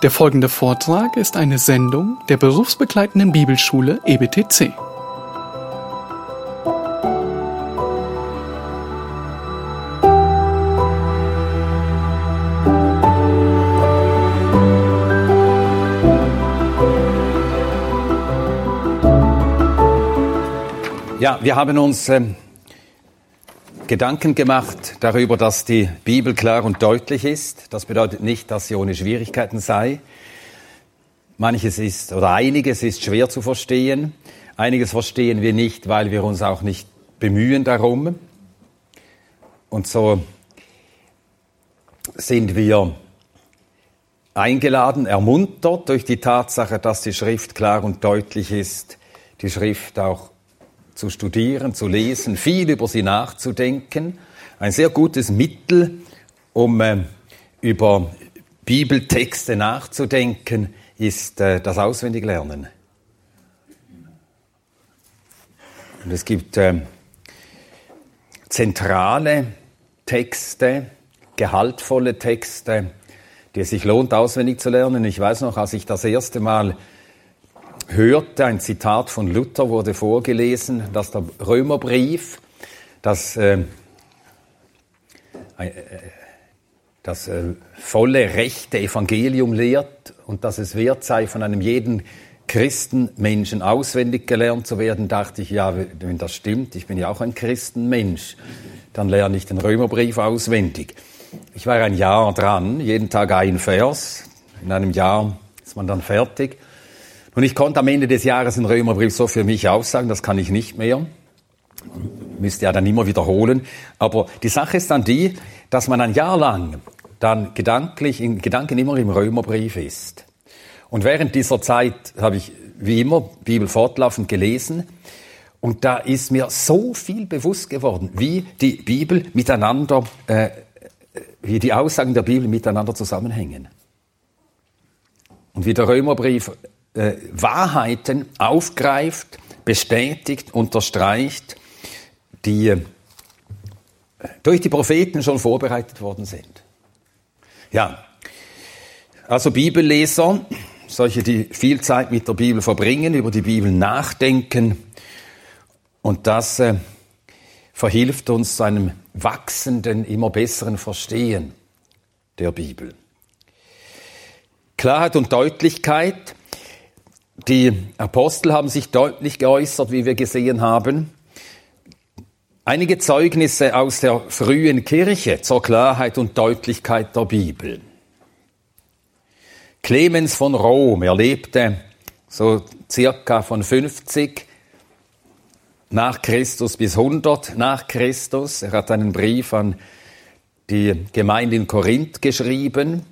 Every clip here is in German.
Der folgende Vortrag ist eine Sendung der berufsbegleitenden Bibelschule EBTC. Ja, wir haben uns ähm, Gedanken gemacht darüber, dass die Bibel klar und deutlich ist. Das bedeutet nicht, dass sie ohne Schwierigkeiten sei. Manches ist oder einiges ist schwer zu verstehen. Einiges verstehen wir nicht, weil wir uns auch nicht bemühen darum. Und so sind wir eingeladen, ermuntert durch die Tatsache, dass die Schrift klar und deutlich ist, die Schrift auch zu studieren, zu lesen, viel über sie nachzudenken. Ein sehr gutes Mittel, um äh, über Bibeltexte nachzudenken, ist äh, das Auswendiglernen. Und es gibt äh, zentrale Texte, gehaltvolle Texte, die es sich lohnt, auswendig zu lernen. Ich weiß noch, als ich das erste Mal hörte, ein Zitat von Luther wurde vorgelesen, dass der Römerbrief das, äh, äh, das äh, volle, rechte Evangelium lehrt und dass es wert sei, von einem jeden Christenmenschen auswendig gelernt zu werden, dachte ich, ja, wenn das stimmt, ich bin ja auch ein Christenmensch, dann lerne ich den Römerbrief auswendig. Ich war ein Jahr dran, jeden Tag ein Vers. In einem Jahr ist man dann fertig. Und ich konnte am Ende des Jahres den Römerbrief so für mich aussagen, das kann ich nicht mehr. Müsste ja dann immer wiederholen. Aber die Sache ist dann die, dass man ein Jahr lang dann gedanklich, in Gedanken immer im Römerbrief ist. Und während dieser Zeit habe ich wie immer Bibel fortlaufend gelesen. Und da ist mir so viel bewusst geworden, wie die Bibel miteinander, äh, wie die Aussagen der Bibel miteinander zusammenhängen. Und wie der Römerbrief äh, Wahrheiten aufgreift, bestätigt, unterstreicht, die äh, durch die Propheten schon vorbereitet worden sind. Ja, also Bibelleser, solche, die viel Zeit mit der Bibel verbringen, über die Bibel nachdenken und das äh, verhilft uns zu einem wachsenden, immer besseren Verstehen der Bibel. Klarheit und Deutlichkeit die Apostel haben sich deutlich geäußert, wie wir gesehen haben. Einige Zeugnisse aus der frühen Kirche zur Klarheit und Deutlichkeit der Bibel. Clemens von Rom, er lebte so circa von 50 nach Christus bis 100 nach Christus. Er hat einen Brief an die Gemeinde in Korinth geschrieben.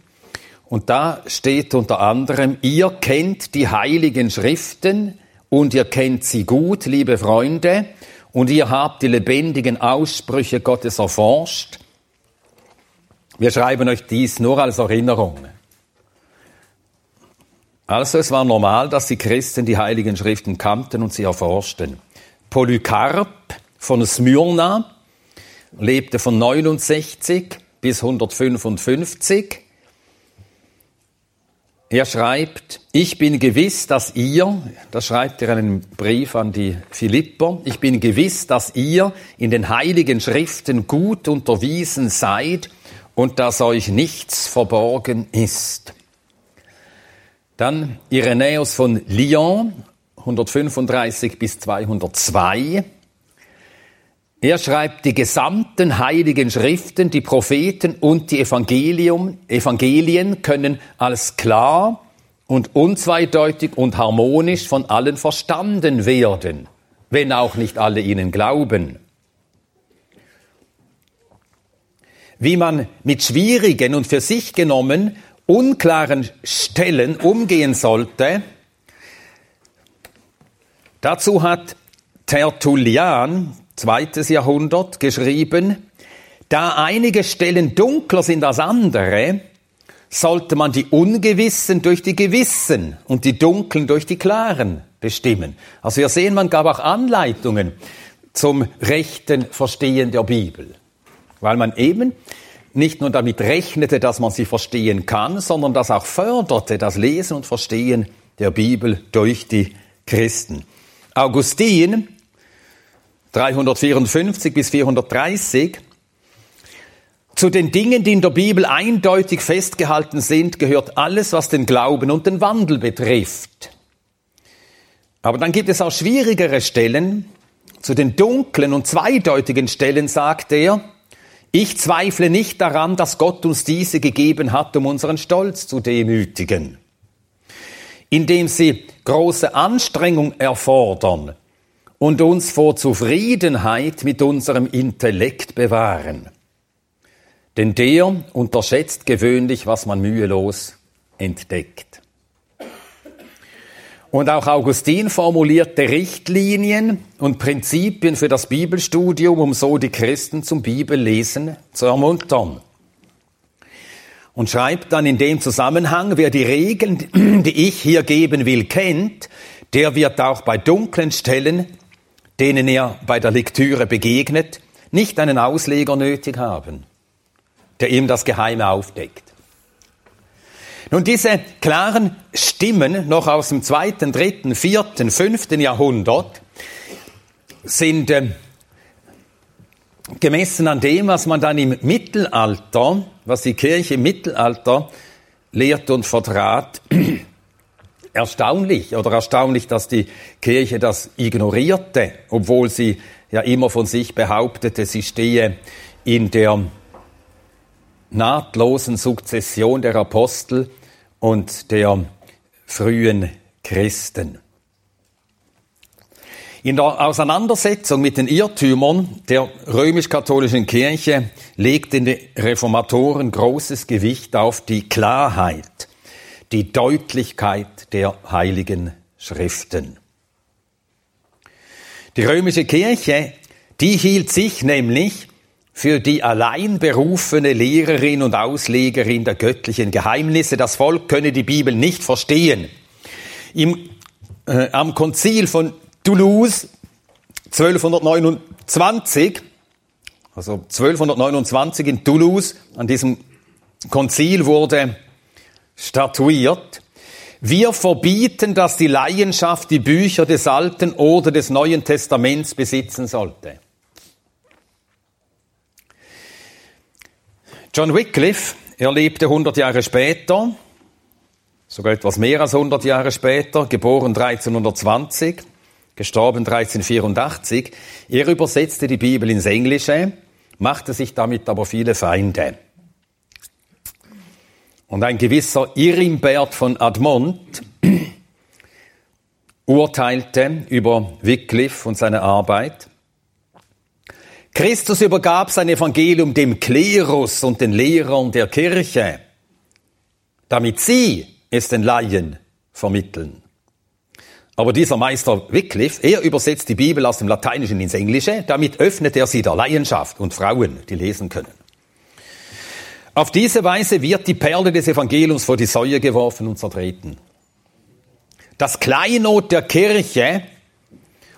Und da steht unter anderem, ihr kennt die heiligen Schriften und ihr kennt sie gut, liebe Freunde, und ihr habt die lebendigen Aussprüche Gottes erforscht. Wir schreiben euch dies nur als Erinnerung. Also es war normal, dass die Christen die heiligen Schriften kannten und sie erforschten. Polycarp von Smyrna lebte von 69 bis 155 er schreibt, ich bin gewiss, dass ihr, das schreibt er in einem Brief an die Philipper, ich bin gewiss, dass ihr in den heiligen Schriften gut unterwiesen seid und dass euch nichts verborgen ist. Dann Irenäus von Lyon, 135 bis 202. Er schreibt die gesamten heiligen Schriften, die Propheten und die Evangelium, Evangelien können als klar und unzweideutig und harmonisch von allen verstanden werden, wenn auch nicht alle ihnen glauben. Wie man mit schwierigen und für sich genommen unklaren Stellen umgehen sollte, dazu hat Tertullian, zweites Jahrhundert geschrieben, da einige Stellen dunkler sind als andere, sollte man die Ungewissen durch die Gewissen und die Dunklen durch die Klaren bestimmen. Also wir sehen, man gab auch Anleitungen zum rechten Verstehen der Bibel, weil man eben nicht nur damit rechnete, dass man sie verstehen kann, sondern das auch förderte, das Lesen und Verstehen der Bibel durch die Christen. Augustin, 354 bis 430, zu den Dingen, die in der Bibel eindeutig festgehalten sind, gehört alles, was den Glauben und den Wandel betrifft. Aber dann gibt es auch schwierigere Stellen. Zu den dunklen und zweideutigen Stellen sagt er, ich zweifle nicht daran, dass Gott uns diese gegeben hat, um unseren Stolz zu demütigen, indem sie große Anstrengung erfordern und uns vor Zufriedenheit mit unserem Intellekt bewahren. Denn der unterschätzt gewöhnlich, was man mühelos entdeckt. Und auch Augustin formulierte Richtlinien und Prinzipien für das Bibelstudium, um so die Christen zum Bibellesen zu ermuntern. Und schreibt dann in dem Zusammenhang, wer die Regeln, die ich hier geben will, kennt, der wird auch bei dunklen Stellen, denen er bei der Lektüre begegnet, nicht einen Ausleger nötig haben der ihm das Geheime aufdeckt. Nun, diese klaren Stimmen noch aus dem zweiten, dritten, vierten, fünften Jahrhundert sind äh, gemessen an dem, was man dann im Mittelalter, was die Kirche im Mittelalter lehrt und vertrat, erstaunlich oder erstaunlich, dass die Kirche das ignorierte, obwohl sie ja immer von sich behauptete, sie stehe in der nahtlosen Sukzession der Apostel und der frühen Christen. In der Auseinandersetzung mit den Irrtümern der römisch-katholischen Kirche legten die Reformatoren großes Gewicht auf die Klarheit, die Deutlichkeit der heiligen Schriften. Die römische Kirche, die hielt sich nämlich für die allein berufene Lehrerin und Auslegerin der göttlichen Geheimnisse. Das Volk könne die Bibel nicht verstehen. Im, äh, am Konzil von Toulouse 1229, also 1229 in Toulouse, an diesem Konzil wurde statuiert, wir verbieten, dass die Laienschaft die Bücher des Alten oder des Neuen Testaments besitzen sollte. John Wycliffe, er lebte 100 Jahre später, sogar etwas mehr als 100 Jahre später, geboren 1320, gestorben 1384. Er übersetzte die Bibel ins Englische, machte sich damit aber viele Feinde. Und ein gewisser Irimbert von Admont urteilte über Wycliffe und seine Arbeit. Christus übergab sein Evangelium dem Klerus und den Lehrern der Kirche, damit sie es den Laien vermitteln. Aber dieser Meister Wycliffe, er übersetzt die Bibel aus dem Lateinischen ins Englische, damit öffnet er sie der Laienschaft und Frauen, die lesen können. Auf diese Weise wird die Perle des Evangeliums vor die Säue geworfen und zertreten. Das Kleinod der Kirche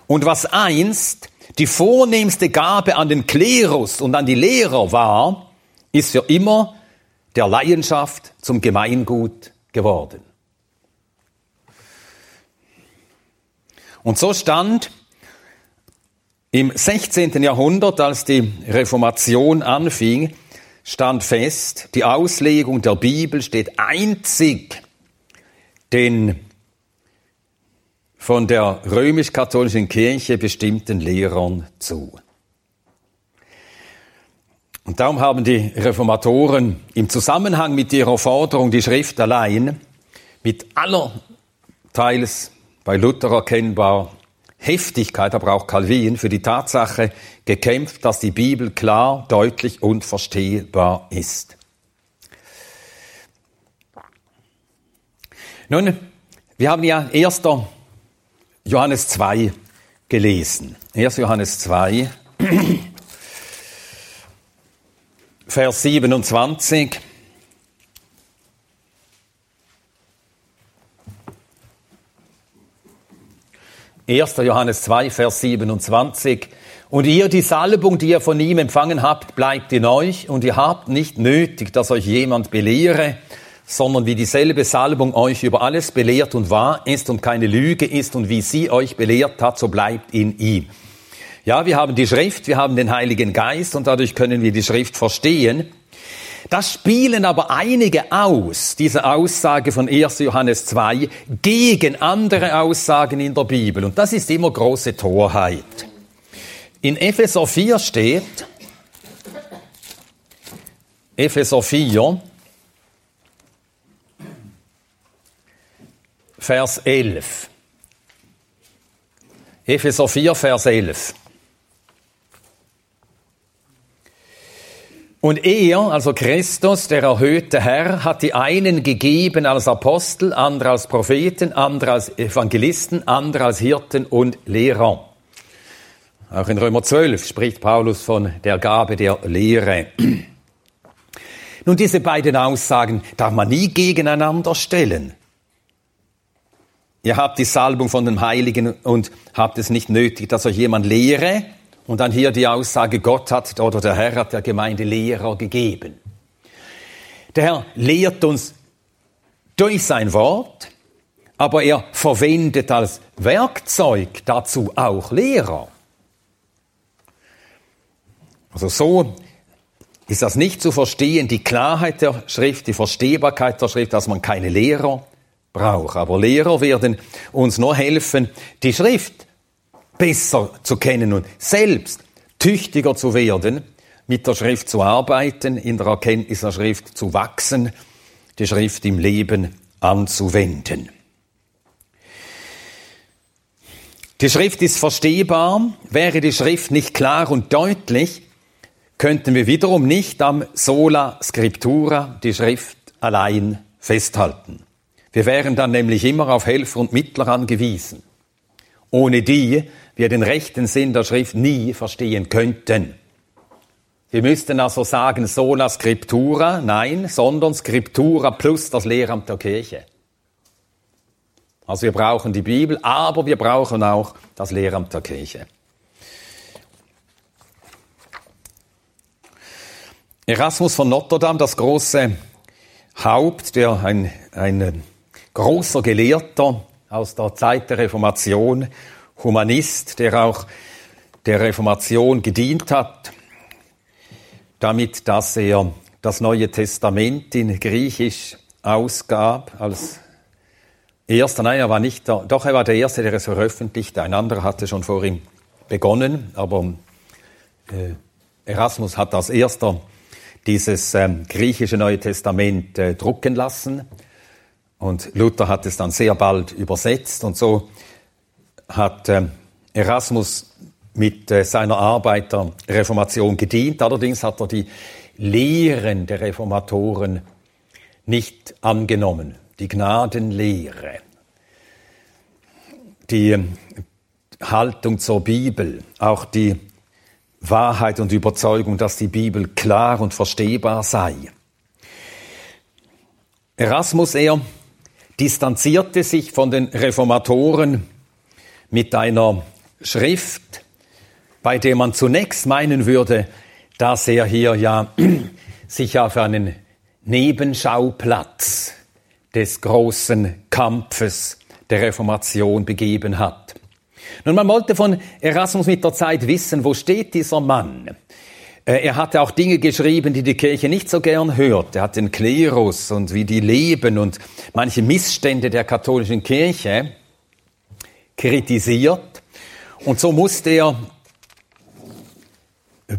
und was einst die vornehmste Gabe an den Klerus und an die Lehrer war, ist für immer der Laienschaft zum Gemeingut geworden. Und so stand im 16. Jahrhundert, als die Reformation anfing, stand fest, die Auslegung der Bibel steht einzig den von der römisch-katholischen Kirche bestimmten Lehrern zu. Und darum haben die Reformatoren im Zusammenhang mit ihrer Forderung, die Schrift allein, mit aller teils bei Luther erkennbar Heftigkeit, aber auch Calvin, für die Tatsache gekämpft, dass die Bibel klar, deutlich und verstehbar ist. Nun, wir haben ja erster Johannes 2 gelesen. 1. Johannes 2, Vers 27. Erster Johannes 2, Vers 27. Und ihr, die Salbung, die ihr von ihm empfangen habt, bleibt in euch und ihr habt nicht nötig, dass euch jemand belehre, sondern wie dieselbe Salbung euch über alles belehrt und wahr ist und keine Lüge ist und wie sie euch belehrt hat, so bleibt in ihm. Ja, wir haben die Schrift, wir haben den Heiligen Geist und dadurch können wir die Schrift verstehen. Das spielen aber einige aus, diese Aussage von 1. Johannes 2, gegen andere Aussagen in der Bibel. Und das ist immer große Torheit. In Epheser 4 steht, Epheser 4, Vers 11. Epheser 4, Vers 11. Und er, also Christus, der erhöhte Herr, hat die einen gegeben als Apostel, andere als Propheten, andere als Evangelisten, andere als Hirten und Lehrer. Auch in Römer 12 spricht Paulus von der Gabe der Lehre. Nun, diese beiden Aussagen darf man nie gegeneinander stellen. Ihr habt die Salbung von dem Heiligen und habt es nicht nötig, dass euch jemand lehre. Und dann hier die Aussage, Gott hat oder der Herr hat der Gemeinde Lehrer gegeben. Der Herr lehrt uns durch sein Wort, aber er verwendet als Werkzeug dazu auch Lehrer. Also so ist das nicht zu verstehen, die Klarheit der Schrift, die Verstehbarkeit der Schrift, dass man keine Lehrer braucht. Aber Lehrer werden uns nur helfen, die Schrift besser zu kennen und selbst tüchtiger zu werden, mit der Schrift zu arbeiten, in der Erkenntnis der Schrift zu wachsen, die Schrift im Leben anzuwenden. Die Schrift ist verstehbar. Wäre die Schrift nicht klar und deutlich, könnten wir wiederum nicht am Sola Scriptura, die Schrift, allein festhalten. Wir wären dann nämlich immer auf Helfer und Mittler angewiesen, ohne die wir den rechten Sinn der Schrift nie verstehen könnten. Wir müssten also sagen Sola Scriptura, nein, sondern Scriptura plus das Lehramt der Kirche. Also wir brauchen die Bibel, aber wir brauchen auch das Lehramt der Kirche. Erasmus von Notre Dame, das große Haupt, der ein, ein großer Gelehrter aus der Zeit der Reformation, Humanist, der auch der Reformation gedient hat, damit, dass er das Neue Testament in Griechisch ausgab als erster. Nein, er war nicht der, doch er war der Erste, der es veröffentlichte. Ein anderer hatte schon vor ihm begonnen, aber äh, Erasmus hat als erster dieses ähm, griechische Neue Testament äh, drucken lassen. Und Luther hat es dann sehr bald übersetzt. Und so hat äh, Erasmus mit äh, seiner Arbeit der Reformation gedient. Allerdings hat er die Lehren der Reformatoren nicht angenommen. Die Gnadenlehre, die ähm, Haltung zur Bibel, auch die Wahrheit und Überzeugung, dass die Bibel klar und verstehbar sei. Erasmus er distanzierte sich von den Reformatoren mit einer Schrift, bei der man zunächst meinen würde, dass er hier ja sich auf einen Nebenschauplatz des großen Kampfes der Reformation begeben hat. Nun, man wollte von Erasmus mit der Zeit wissen, wo steht dieser Mann? Äh, er hatte auch Dinge geschrieben, die die Kirche nicht so gern hört. Er hat den Klerus und wie die leben und manche Missstände der katholischen Kirche kritisiert. Und so musste er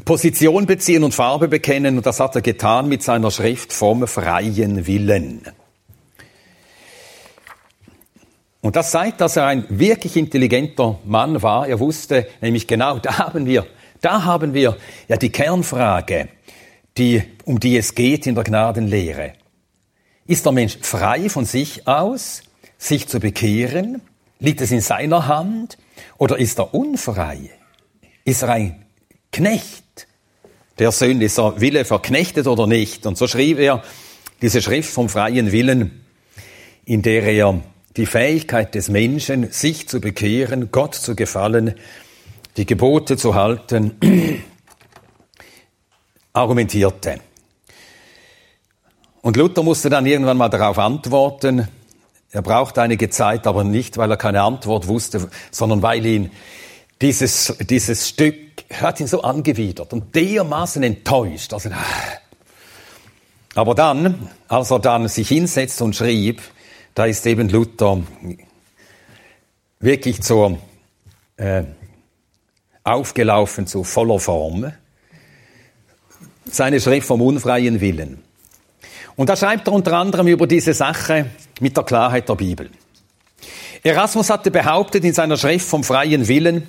Position beziehen und Farbe bekennen und das hat er getan mit seiner Schrift vom freien Willen. Und das zeigt, dass er ein wirklich intelligenter Mann war. Er wusste nämlich genau, da haben wir, da haben wir ja die Kernfrage, die, um die es geht in der Gnadenlehre. Ist der Mensch frei von sich aus, sich zu bekehren? Liegt es in seiner Hand? Oder ist er unfrei? Ist er ein Knecht der Sünde? Ist er Wille verknechtet oder nicht? Und so schrieb er diese Schrift vom freien Willen, in der er die Fähigkeit des Menschen, sich zu bekehren, Gott zu gefallen, die Gebote zu halten, argumentierte. Und Luther musste dann irgendwann mal darauf antworten. Er brauchte einige Zeit, aber nicht, weil er keine Antwort wusste, sondern weil ihn dieses, dieses Stück hat ihn so angewidert und dermaßen enttäuscht. Also, aber dann, als er dann sich hinsetzte und schrieb, da ist eben Luther wirklich zur, äh, aufgelaufen zu voller Form. Seine Schrift vom unfreien Willen. Und da schreibt er unter anderem über diese Sache mit der Klarheit der Bibel. Erasmus hatte behauptet in seiner Schrift vom freien Willen,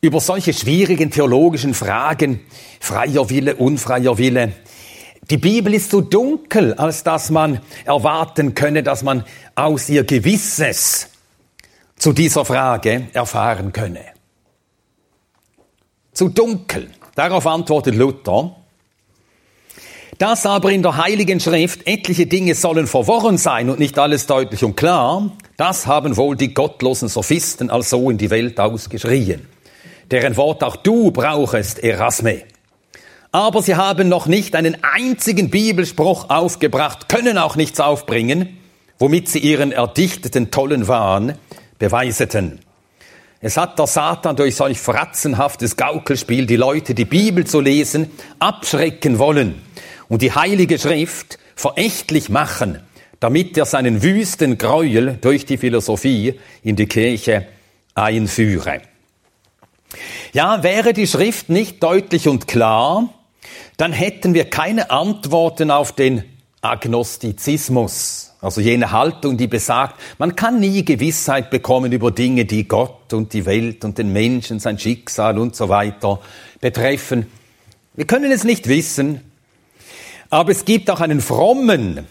über solche schwierigen theologischen Fragen, freier Wille, unfreier Wille, die Bibel ist so dunkel, als dass man erwarten könne, dass man aus ihr Gewisses zu dieser Frage erfahren könne. Zu dunkel. Darauf antwortet Luther, dass aber in der Heiligen Schrift etliche Dinge sollen verworren sein und nicht alles deutlich und klar, das haben wohl die gottlosen Sophisten also in die Welt ausgeschrien, deren Wort auch du brauchest, Erasme aber sie haben noch nicht einen einzigen Bibelspruch aufgebracht, können auch nichts aufbringen, womit sie ihren erdichteten tollen Wahn beweiseten. Es hat der Satan durch solch fratzenhaftes Gaukelspiel die Leute, die Bibel zu lesen, abschrecken wollen und die Heilige Schrift verächtlich machen, damit er seinen wüsten Gräuel durch die Philosophie in die Kirche einführe. Ja, wäre die Schrift nicht deutlich und klar, dann hätten wir keine Antworten auf den Agnostizismus, also jene Haltung, die besagt, man kann nie Gewissheit bekommen über Dinge, die Gott und die Welt und den Menschen, sein Schicksal und so weiter betreffen. Wir können es nicht wissen, aber es gibt auch einen frommen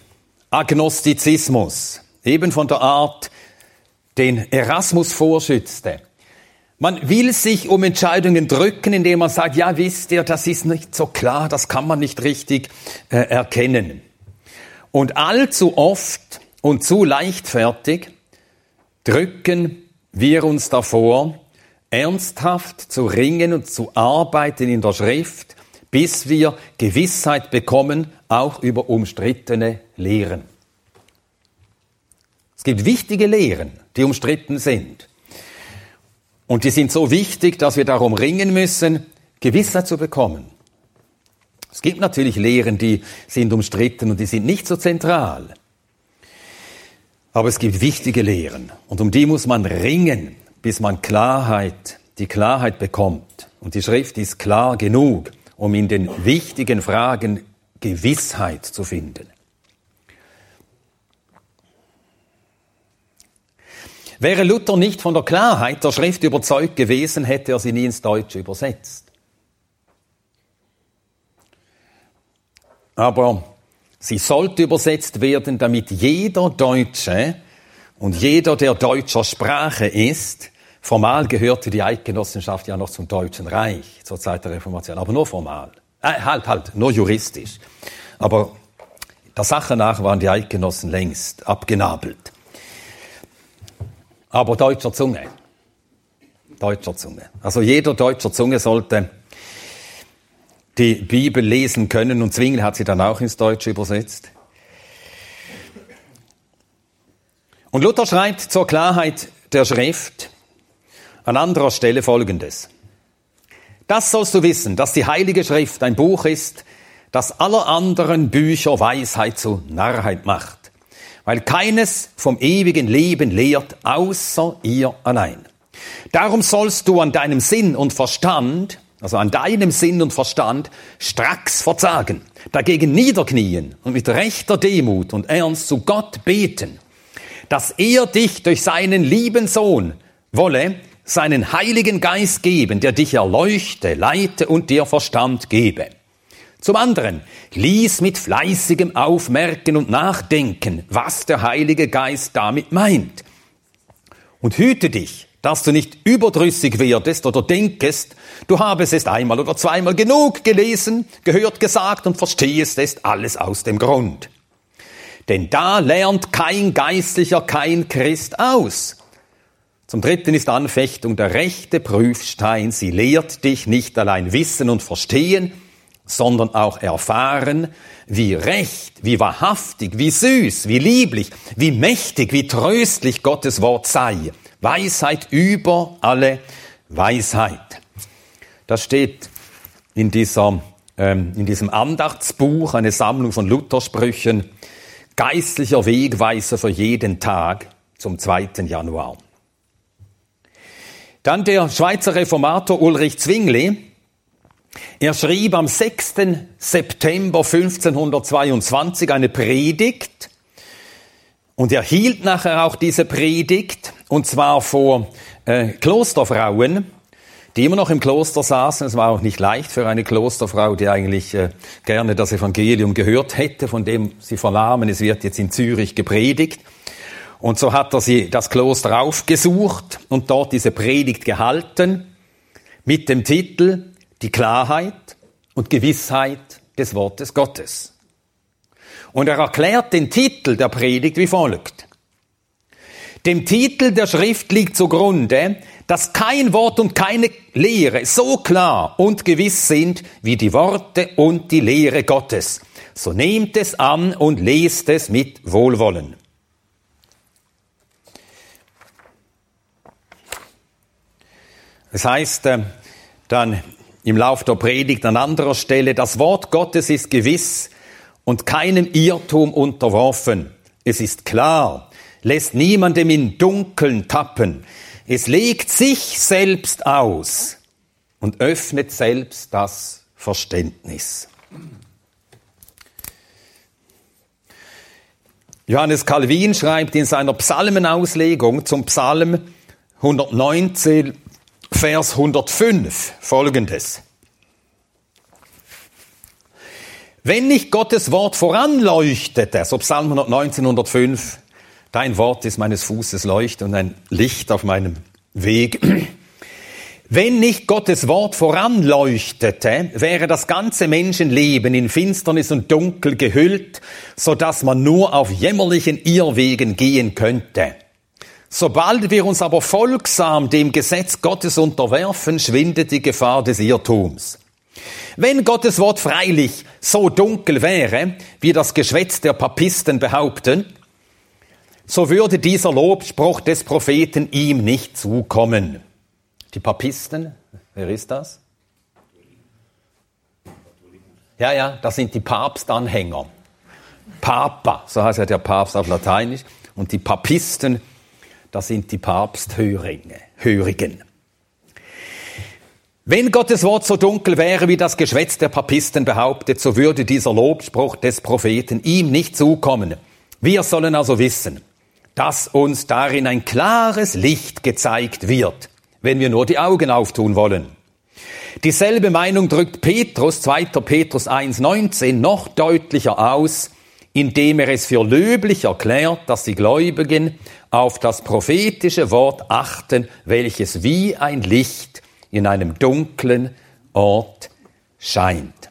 Agnostizismus, eben von der Art, den Erasmus vorschützte. Man will sich um Entscheidungen drücken, indem man sagt, ja, wisst ihr, das ist nicht so klar, das kann man nicht richtig äh, erkennen. Und allzu oft und zu leichtfertig drücken wir uns davor, ernsthaft zu ringen und zu arbeiten in der Schrift, bis wir Gewissheit bekommen, auch über umstrittene Lehren. Es gibt wichtige Lehren, die umstritten sind. Und die sind so wichtig, dass wir darum ringen müssen, Gewissheit zu bekommen. Es gibt natürlich Lehren, die sind umstritten und die sind nicht so zentral. Aber es gibt wichtige Lehren und um die muss man ringen, bis man Klarheit, die Klarheit bekommt. Und die Schrift ist klar genug, um in den wichtigen Fragen Gewissheit zu finden. Wäre Luther nicht von der Klarheit der Schrift überzeugt gewesen, hätte er sie nie ins Deutsche übersetzt. Aber sie sollte übersetzt werden, damit jeder Deutsche und jeder, der deutscher Sprache ist, formal gehörte die Eidgenossenschaft ja noch zum Deutschen Reich zur Zeit der Reformation, aber nur formal. Äh, halt, halt, nur juristisch. Aber der Sache nach waren die Eidgenossen längst abgenabelt aber deutscher Zunge. Deutscher Zunge. Also jeder deutscher Zunge sollte die Bibel lesen können und Zwingli hat sie dann auch ins Deutsche übersetzt. Und Luther schreibt zur Klarheit der Schrift an anderer Stelle Folgendes. Das sollst du wissen, dass die Heilige Schrift ein Buch ist, das aller anderen Bücher Weisheit zu Narrheit macht weil keines vom ewigen Leben lehrt, außer ihr allein. Darum sollst du an deinem Sinn und Verstand, also an deinem Sinn und Verstand, stracks verzagen, dagegen niederknien und mit rechter Demut und Ernst zu Gott beten, dass er dich durch seinen lieben Sohn wolle seinen heiligen Geist geben, der dich erleuchte, leite und dir Verstand gebe. Zum anderen, lies mit fleißigem Aufmerken und Nachdenken, was der Heilige Geist damit meint. Und hüte dich, dass du nicht überdrüssig werdest oder denkest, du habest es einmal oder zweimal genug gelesen, gehört, gesagt und verstehest es alles aus dem Grund. Denn da lernt kein Geistlicher, kein Christ aus, Zum dritten ist Anfechtung der rechte Prüfstein. Sie lehrt dich nicht allein wissen und verstehen, sondern auch erfahren, wie recht, wie wahrhaftig, wie süß, wie lieblich, wie mächtig, wie tröstlich Gottes Wort sei. Weisheit über alle Weisheit. Das steht in, dieser, ähm, in diesem Andachtsbuch, eine Sammlung von Luthersprüchen, geistlicher Wegweiser für jeden Tag zum 2. Januar. Dann der Schweizer Reformator Ulrich Zwingli. Er schrieb am 6. September 1522 eine Predigt und er hielt nachher auch diese Predigt und zwar vor äh, Klosterfrauen, die immer noch im Kloster saßen. Es war auch nicht leicht für eine Klosterfrau, die eigentlich äh, gerne das Evangelium gehört hätte, von dem sie vernahmen, es wird jetzt in Zürich gepredigt. Und so hat er sie das Kloster aufgesucht und dort diese Predigt gehalten mit dem Titel Die Klarheit und Gewissheit des Wortes Gottes. Und er erklärt den Titel der Predigt wie folgt. Dem Titel der Schrift liegt zugrunde, dass kein Wort und keine Lehre so klar und gewiss sind wie die Worte und die Lehre Gottes. So nehmt es an und lest es mit Wohlwollen. Es heißt äh, dann im Lauf der Predigt an anderer Stelle, das Wort Gottes ist gewiss und keinem Irrtum unterworfen. Es ist klar, lässt niemandem in Dunkeln tappen. Es legt sich selbst aus und öffnet selbst das Verständnis. Johannes Calvin schreibt in seiner Psalmenauslegung zum Psalm 119, Vers 105 folgendes. Wenn nicht Gottes Wort voranleuchtete, so Psalm 119, 105, dein Wort ist meines Fußes Leucht und ein Licht auf meinem Weg. Wenn nicht Gottes Wort voranleuchtete, wäre das ganze Menschenleben in Finsternis und Dunkel gehüllt, so dass man nur auf jämmerlichen Irrwegen gehen könnte. Sobald wir uns aber folgsam dem Gesetz Gottes unterwerfen, schwindet die Gefahr des Irrtums. Wenn Gottes Wort freilich so dunkel wäre, wie das Geschwätz der Papisten behaupten, so würde dieser Lobspruch des Propheten ihm nicht zukommen. Die Papisten, wer ist das? Ja, ja, das sind die Papstanhänger. Papa, so heißt ja der Papst auf Lateinisch. Und die Papisten, das sind die Papsthörigen. Wenn Gottes Wort so dunkel wäre, wie das Geschwätz der Papisten behauptet, so würde dieser Lobspruch des Propheten ihm nicht zukommen. Wir sollen also wissen, dass uns darin ein klares Licht gezeigt wird, wenn wir nur die Augen auftun wollen. Dieselbe Meinung drückt Petrus, 2. Petrus 1.19, noch deutlicher aus, indem er es für löblich erklärt, dass die Gläubigen auf das prophetische Wort achten, welches wie ein Licht in einem dunklen Ort scheint.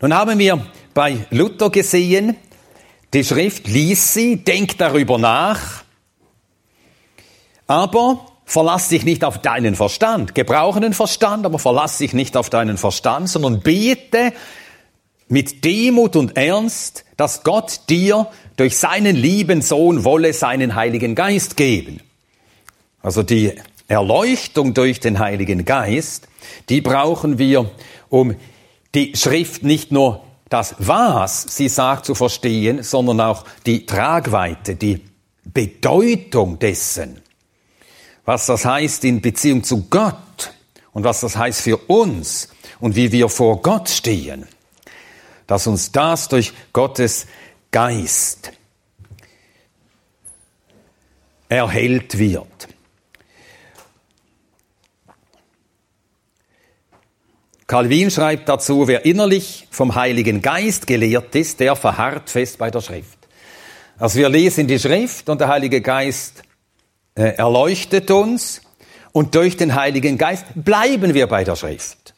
Nun haben wir bei Luther gesehen, die Schrift liest sie, denkt darüber nach, aber verlass dich nicht auf deinen Verstand. Gebrauche den Verstand, aber verlass dich nicht auf deinen Verstand, sondern bete mit Demut und Ernst, dass Gott dir durch seinen lieben Sohn wolle seinen Heiligen Geist geben. Also die Erleuchtung durch den Heiligen Geist, die brauchen wir, um die Schrift nicht nur das, was sie sagt, zu verstehen, sondern auch die Tragweite, die Bedeutung dessen, was das heißt in Beziehung zu Gott und was das heißt für uns und wie wir vor Gott stehen dass uns das durch Gottes Geist erhellt wird. Calvin schreibt dazu, wer innerlich vom Heiligen Geist gelehrt ist, der verharrt fest bei der Schrift. Also wir lesen die Schrift und der Heilige Geist äh, erleuchtet uns und durch den Heiligen Geist bleiben wir bei der Schrift.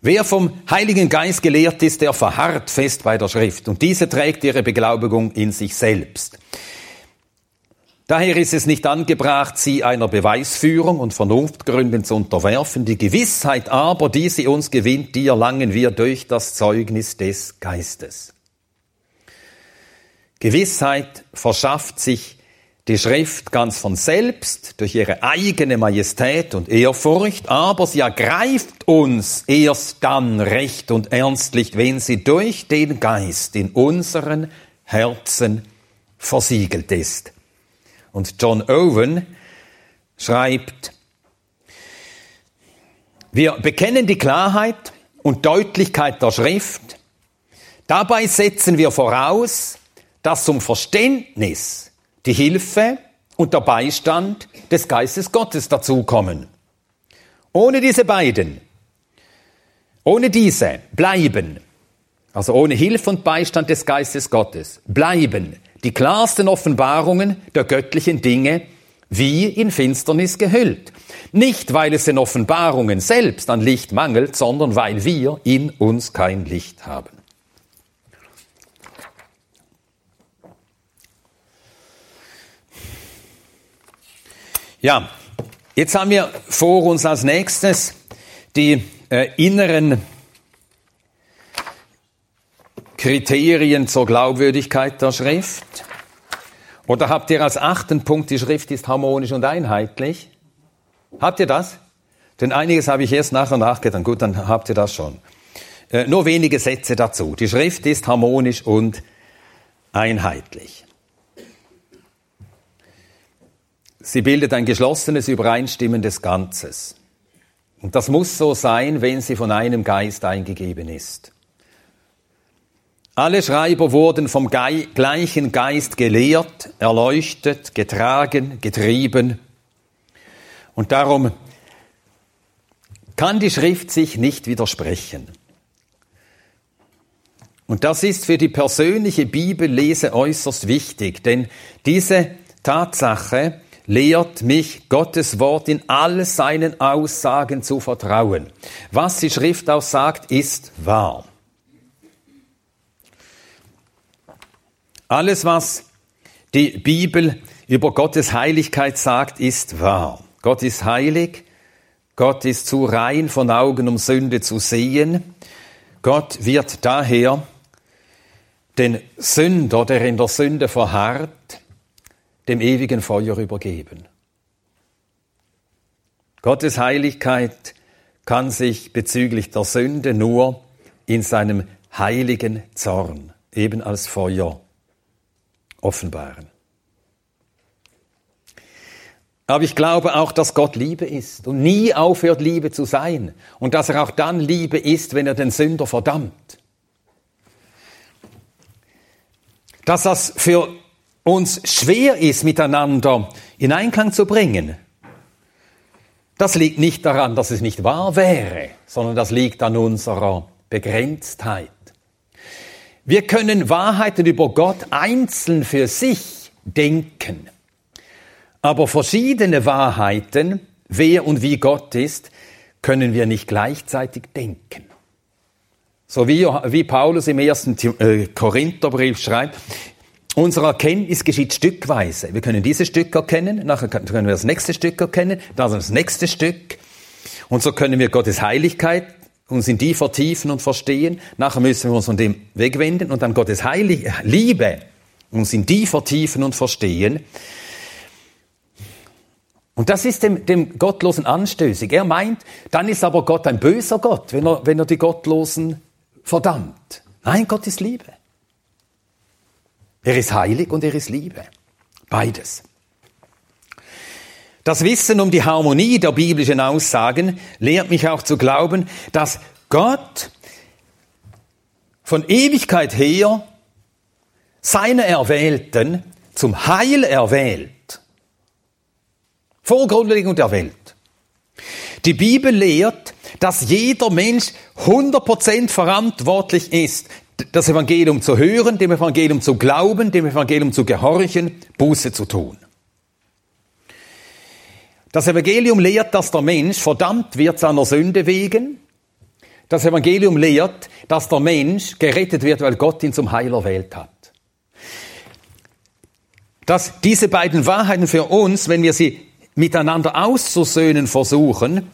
Wer vom Heiligen Geist gelehrt ist, der verharrt fest bei der Schrift und diese trägt ihre Beglaubigung in sich selbst. Daher ist es nicht angebracht, sie einer Beweisführung und Vernunftgründen zu unterwerfen. Die Gewissheit aber, die sie uns gewinnt, die erlangen wir durch das Zeugnis des Geistes. Gewissheit verschafft sich die Schrift ganz von selbst durch ihre eigene Majestät und Ehrfurcht, aber sie ergreift uns erst dann recht und ernstlich, wenn sie durch den Geist in unseren Herzen versiegelt ist. Und John Owen schreibt, wir bekennen die Klarheit und Deutlichkeit der Schrift. Dabei setzen wir voraus, dass zum Verständnis die Hilfe und der Beistand des Geistes Gottes dazukommen. Ohne diese beiden, ohne diese bleiben, also ohne Hilfe und Beistand des Geistes Gottes, bleiben die klarsten Offenbarungen der göttlichen Dinge wie in Finsternis gehüllt. Nicht, weil es den Offenbarungen selbst an Licht mangelt, sondern weil wir in uns kein Licht haben. Ja, jetzt haben wir vor uns als nächstes die äh, inneren Kriterien zur Glaubwürdigkeit der Schrift. Oder habt ihr als achten Punkt, die Schrift ist harmonisch und einheitlich? Habt ihr das? Denn einiges habe ich erst nachher nachgedacht. Gut, dann habt ihr das schon. Äh, nur wenige Sätze dazu. Die Schrift ist harmonisch und einheitlich. Sie bildet ein geschlossenes, übereinstimmendes Ganzes. Und das muss so sein, wenn sie von einem Geist eingegeben ist. Alle Schreiber wurden vom Ge gleichen Geist gelehrt, erleuchtet, getragen, getrieben. Und darum kann die Schrift sich nicht widersprechen. Und das ist für die persönliche Bibellese äußerst wichtig, denn diese Tatsache lehrt mich Gottes Wort in all seinen Aussagen zu vertrauen. Was die Schrift aussagt, ist wahr. Alles, was die Bibel über Gottes Heiligkeit sagt, ist wahr. Gott ist heilig, Gott ist zu rein von Augen, um Sünde zu sehen. Gott wird daher den Sünder, der in der Sünde verharrt, dem ewigen Feuer übergeben. Gottes Heiligkeit kann sich bezüglich der Sünde nur in seinem heiligen Zorn, eben als Feuer, offenbaren. Aber ich glaube auch, dass Gott Liebe ist und nie aufhört, Liebe zu sein. Und dass er auch dann Liebe ist, wenn er den Sünder verdammt. Dass das für uns schwer ist, miteinander in Einklang zu bringen, das liegt nicht daran, dass es nicht wahr wäre, sondern das liegt an unserer Begrenztheit. Wir können Wahrheiten über Gott einzeln für sich denken, aber verschiedene Wahrheiten, wer und wie Gott ist, können wir nicht gleichzeitig denken. So wie, wie Paulus im ersten äh, Korintherbrief schreibt, Unsere Erkenntnis geschieht stückweise. Wir können dieses Stück erkennen, nachher können wir das nächste Stück erkennen, dann das nächste Stück. Und so können wir Gottes Heiligkeit uns in die vertiefen und verstehen. Nachher müssen wir uns von dem wegwenden und dann Gottes Heilig Liebe uns in die vertiefen und verstehen. Und das ist dem, dem Gottlosen anstößig. Er meint, dann ist aber Gott ein böser Gott, wenn er, wenn er die Gottlosen verdammt. Nein, Gott ist Liebe. Er ist heilig und er ist Liebe. Beides. Das Wissen um die Harmonie der biblischen Aussagen lehrt mich auch zu glauben, dass Gott von Ewigkeit her seine Erwählten zum Heil erwählt. Vor Grundlegung der Welt. Die Bibel lehrt, dass jeder Mensch 100% verantwortlich ist, das Evangelium zu hören, dem Evangelium zu glauben, dem Evangelium zu gehorchen, Buße zu tun. Das Evangelium lehrt, dass der Mensch verdammt wird seiner Sünde wegen. Das Evangelium lehrt, dass der Mensch gerettet wird, weil Gott ihn zum Heil erwählt hat. dass diese beiden Wahrheiten für uns, wenn wir sie miteinander auszusöhnen versuchen,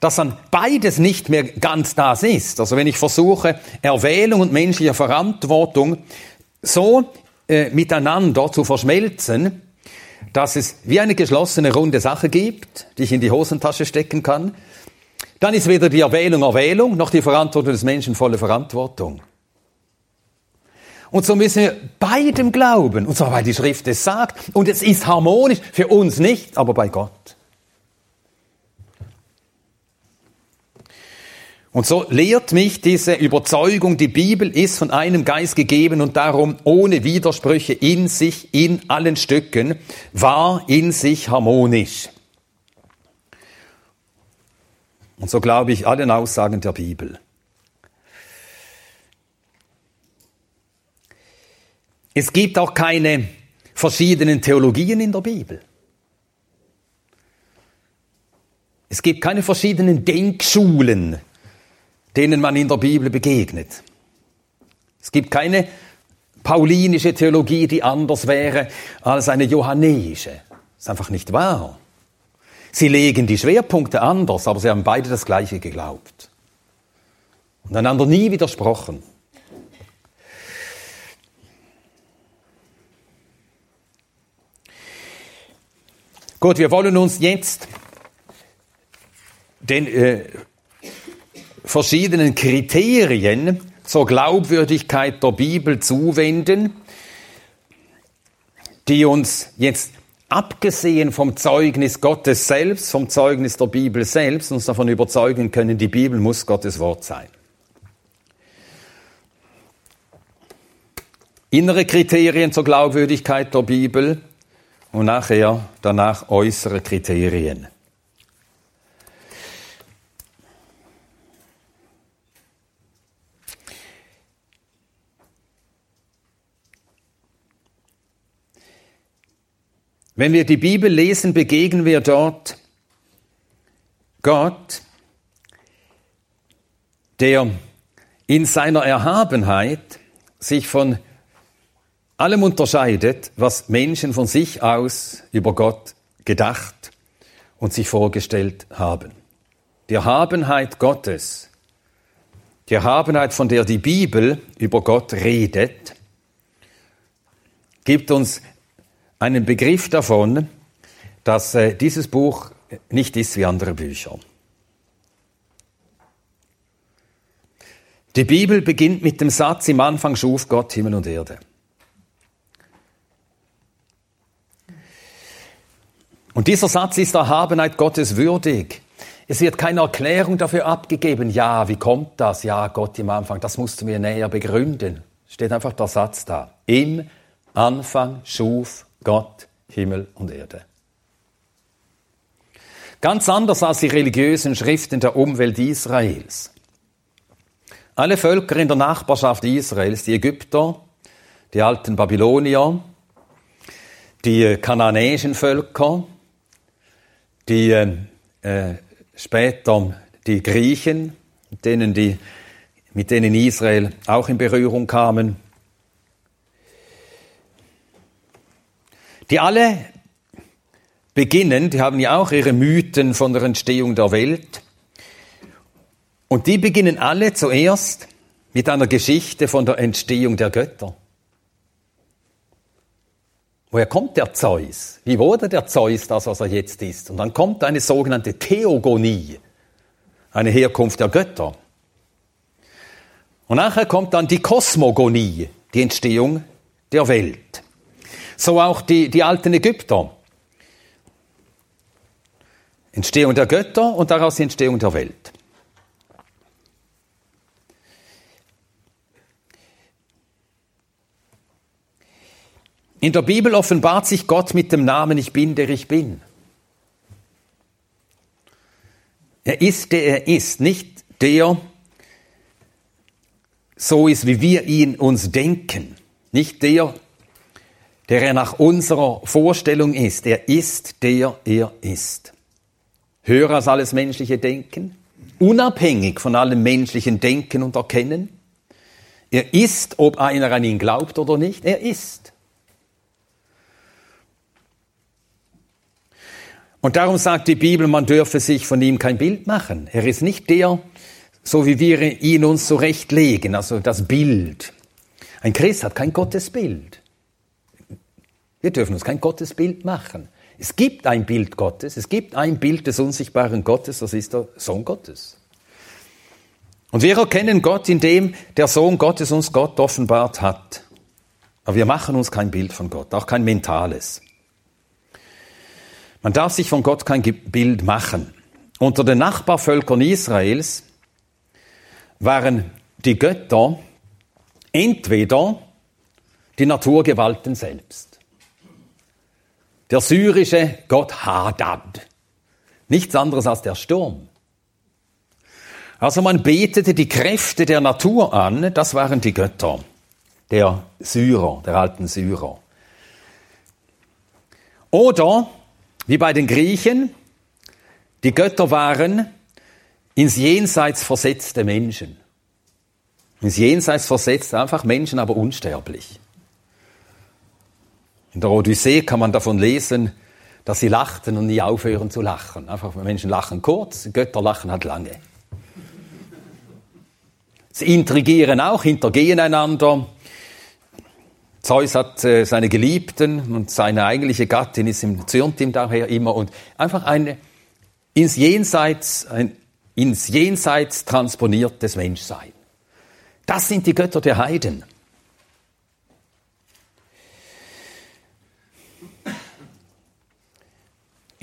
dass dann beides nicht mehr ganz das ist. Also wenn ich versuche, Erwählung und menschliche Verantwortung so äh, miteinander zu verschmelzen, dass es wie eine geschlossene runde Sache gibt, die ich in die Hosentasche stecken kann, dann ist weder die Erwählung Erwählung noch die Verantwortung des Menschen volle Verantwortung. Und so müssen wir beidem glauben. Und zwar, weil die Schrift es sagt. Und es ist harmonisch. Für uns nicht, aber bei Gott. Und so lehrt mich diese Überzeugung, die Bibel ist von einem Geist gegeben und darum ohne Widersprüche in sich, in allen Stücken, war in sich harmonisch. Und so glaube ich allen Aussagen der Bibel. Es gibt auch keine verschiedenen Theologien in der Bibel. Es gibt keine verschiedenen Denkschulen, denen man in der Bibel begegnet. Es gibt keine paulinische Theologie, die anders wäre als eine johannäische. Das ist einfach nicht wahr. Sie legen die Schwerpunkte anders, aber sie haben beide das Gleiche geglaubt. Und einander nie widersprochen. Gut, wir wollen uns jetzt den äh, verschiedenen Kriterien zur Glaubwürdigkeit der Bibel zuwenden, die uns jetzt abgesehen vom Zeugnis Gottes selbst, vom Zeugnis der Bibel selbst, uns davon überzeugen können, die Bibel muss Gottes Wort sein. Innere Kriterien zur Glaubwürdigkeit der Bibel und nachher danach äußere Kriterien. Wenn wir die Bibel lesen, begegnen wir dort Gott, der in seiner Erhabenheit sich von allem unterscheidet, was Menschen von sich aus über Gott gedacht und sich vorgestellt haben. Die Erhabenheit Gottes, die Erhabenheit, von der die Bibel über Gott redet, gibt uns einen Begriff davon, dass äh, dieses Buch nicht ist wie andere Bücher. Die Bibel beginnt mit dem Satz, im Anfang schuf Gott Himmel und Erde. Und dieser Satz ist Erhabenheit Gottes würdig. Es wird keine Erklärung dafür abgegeben. Ja, wie kommt das? Ja, Gott im Anfang, das musst du mir näher begründen. Steht einfach der Satz da. Im Anfang schuf Gott Himmel und Erde. Ganz anders als die religiösen Schriften der Umwelt Israels. Alle Völker in der Nachbarschaft Israels, die Ägypter, die alten Babylonier, die kananäischen Völker, die äh, später die Griechen, denen die, mit denen Israel auch in Berührung kamen, die alle beginnen, die haben ja auch ihre Mythen von der Entstehung der Welt, und die beginnen alle zuerst mit einer Geschichte von der Entstehung der Götter. Woher kommt der Zeus? Wie wurde der Zeus das, was er jetzt ist? Und dann kommt eine sogenannte Theogonie, eine Herkunft der Götter. Und nachher kommt dann die Kosmogonie, die Entstehung der Welt. So auch die, die alten Ägypter. Entstehung der Götter und daraus die Entstehung der Welt. In der Bibel offenbart sich Gott mit dem Namen Ich bin, der ich bin. Er ist, der er ist, nicht der so ist, wie wir ihn uns denken. Nicht der, der er nach unserer Vorstellung ist. Er ist, der er ist. Höher als alles menschliche Denken, unabhängig von allem menschlichen Denken und Erkennen. Er ist, ob einer an ihn glaubt oder nicht, er ist. Und darum sagt die Bibel, man dürfe sich von ihm kein Bild machen. Er ist nicht der, so wie wir ihn uns zurechtlegen, also das Bild. Ein Christ hat kein Gottesbild. Wir dürfen uns kein Gottesbild machen. Es gibt ein Bild Gottes, es gibt ein Bild des unsichtbaren Gottes, das ist der Sohn Gottes. Und wir erkennen Gott, indem der Sohn Gottes uns Gott offenbart hat. Aber wir machen uns kein Bild von Gott, auch kein mentales. Man darf sich von Gott kein Bild machen. Unter den Nachbarvölkern Israels waren die Götter entweder die Naturgewalten selbst. Der syrische Gott Hadad. Nichts anderes als der Sturm. Also man betete die Kräfte der Natur an, das waren die Götter der Syrer, der alten Syrer. Oder, wie bei den Griechen, die Götter waren ins Jenseits versetzte Menschen. Ins Jenseits versetzt einfach Menschen, aber unsterblich. In der Odyssee kann man davon lesen, dass sie lachten und nie aufhören zu lachen. Einfach Menschen lachen kurz, Götter lachen halt lange. Sie intrigieren auch, hintergehen einander. Zeus hat äh, seine Geliebten und seine eigentliche Gattin ist im zürnt ihm daher immer und einfach eine ins Jenseits, ein ins Jenseits transponiertes Menschsein. Das sind die Götter der Heiden.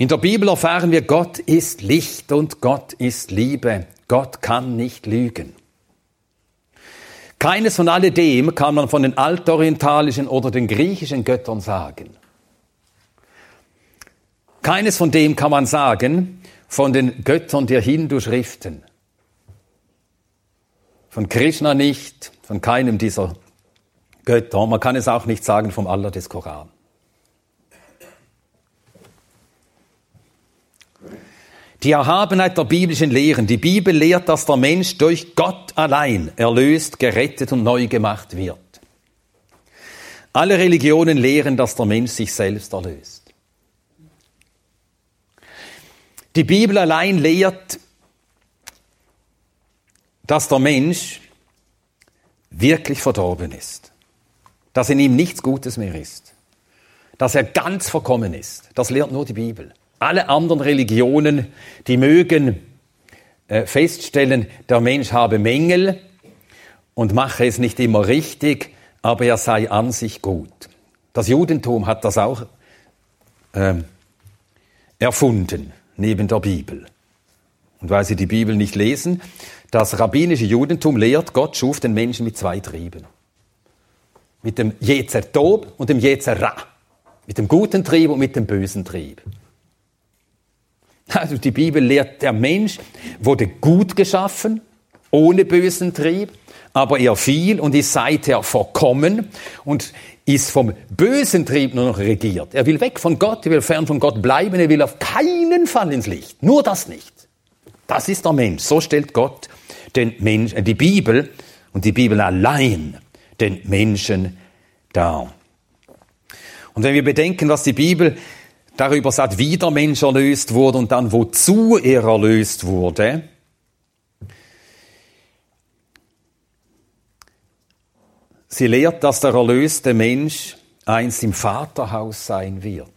In der Bibel erfahren wir, Gott ist Licht und Gott ist Liebe. Gott kann nicht lügen. Keines von alledem kann man von den altorientalischen oder den griechischen Göttern sagen. Keines von dem kann man sagen von den Göttern der Hindu-Schriften. Von Krishna nicht, von keinem dieser Götter. Man kann es auch nicht sagen vom Allah des Koran. Die Erhabenheit der biblischen Lehren. Die Bibel lehrt, dass der Mensch durch Gott allein erlöst, gerettet und neu gemacht wird. Alle Religionen lehren, dass der Mensch sich selbst erlöst. Die Bibel allein lehrt, dass der Mensch wirklich verdorben ist, dass in ihm nichts Gutes mehr ist, dass er ganz verkommen ist. Das lehrt nur die Bibel. Alle anderen Religionen, die mögen äh, feststellen, der Mensch habe Mängel und mache es nicht immer richtig, aber er sei an sich gut. Das Judentum hat das auch äh, erfunden, neben der Bibel. Und weil sie die Bibel nicht lesen, das rabbinische Judentum lehrt, Gott schuf den Menschen mit zwei Trieben. Mit dem Jezer Tob und dem Jezer Ra. Mit dem guten Trieb und mit dem bösen Trieb. Also die Bibel lehrt, der Mensch wurde gut geschaffen, ohne bösen Trieb, aber er fiel und ist seither verkommen und ist vom bösen Trieb nur noch regiert. Er will weg von Gott, er will fern von Gott bleiben, er will auf keinen Fall ins Licht. Nur das nicht. Das ist der Mensch. So stellt Gott den Mensch, äh, die Bibel und die Bibel allein den Menschen dar. Und wenn wir bedenken, was die Bibel darüber sagt, wie der Mensch erlöst wurde und dann wozu er erlöst wurde. Sie lehrt, dass der erlöste Mensch einst im Vaterhaus sein wird.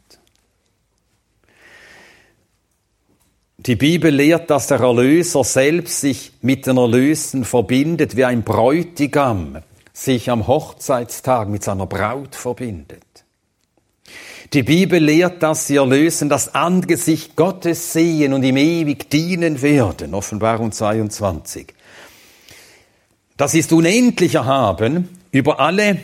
Die Bibel lehrt, dass der Erlöser selbst sich mit den Erlösten verbindet, wie ein Bräutigam sich am Hochzeitstag mit seiner Braut verbindet. Die Bibel lehrt, dass sie erlösen, das Angesicht Gottes sehen und ihm ewig dienen werden. Offenbarung 22. Das ist unendlich erhaben über alle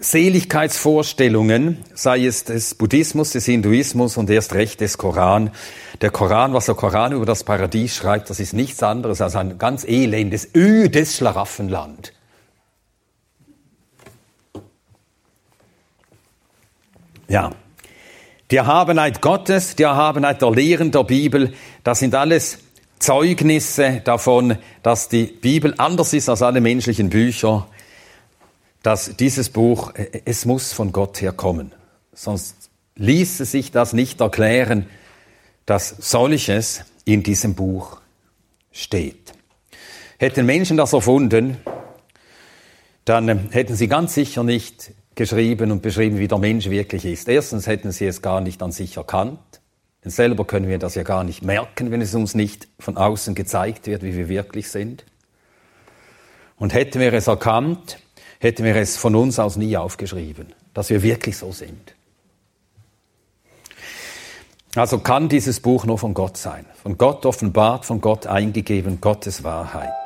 Seligkeitsvorstellungen, sei es des Buddhismus, des Hinduismus und erst recht des Koran. Der Koran, was der Koran über das Paradies schreibt, das ist nichts anderes als ein ganz elendes, ödes Schlaraffenland. Ja, die Erhabenheit Gottes, die Erhabenheit der Lehren der Bibel, das sind alles Zeugnisse davon, dass die Bibel anders ist als alle menschlichen Bücher, dass dieses Buch, es muss von Gott herkommen. Sonst ließe sich das nicht erklären, dass solches in diesem Buch steht. Hätten Menschen das erfunden, dann ähm, hätten sie ganz sicher nicht geschrieben und beschrieben, wie der Mensch wirklich ist. Erstens hätten sie es gar nicht an sich erkannt. Denn selber können wir das ja gar nicht merken, wenn es uns nicht von außen gezeigt wird, wie wir wirklich sind. Und hätten wir es erkannt, hätten wir es von uns aus nie aufgeschrieben, dass wir wirklich so sind. Also kann dieses Buch nur von Gott sein, von Gott offenbart, von Gott eingegeben, Gottes Wahrheit.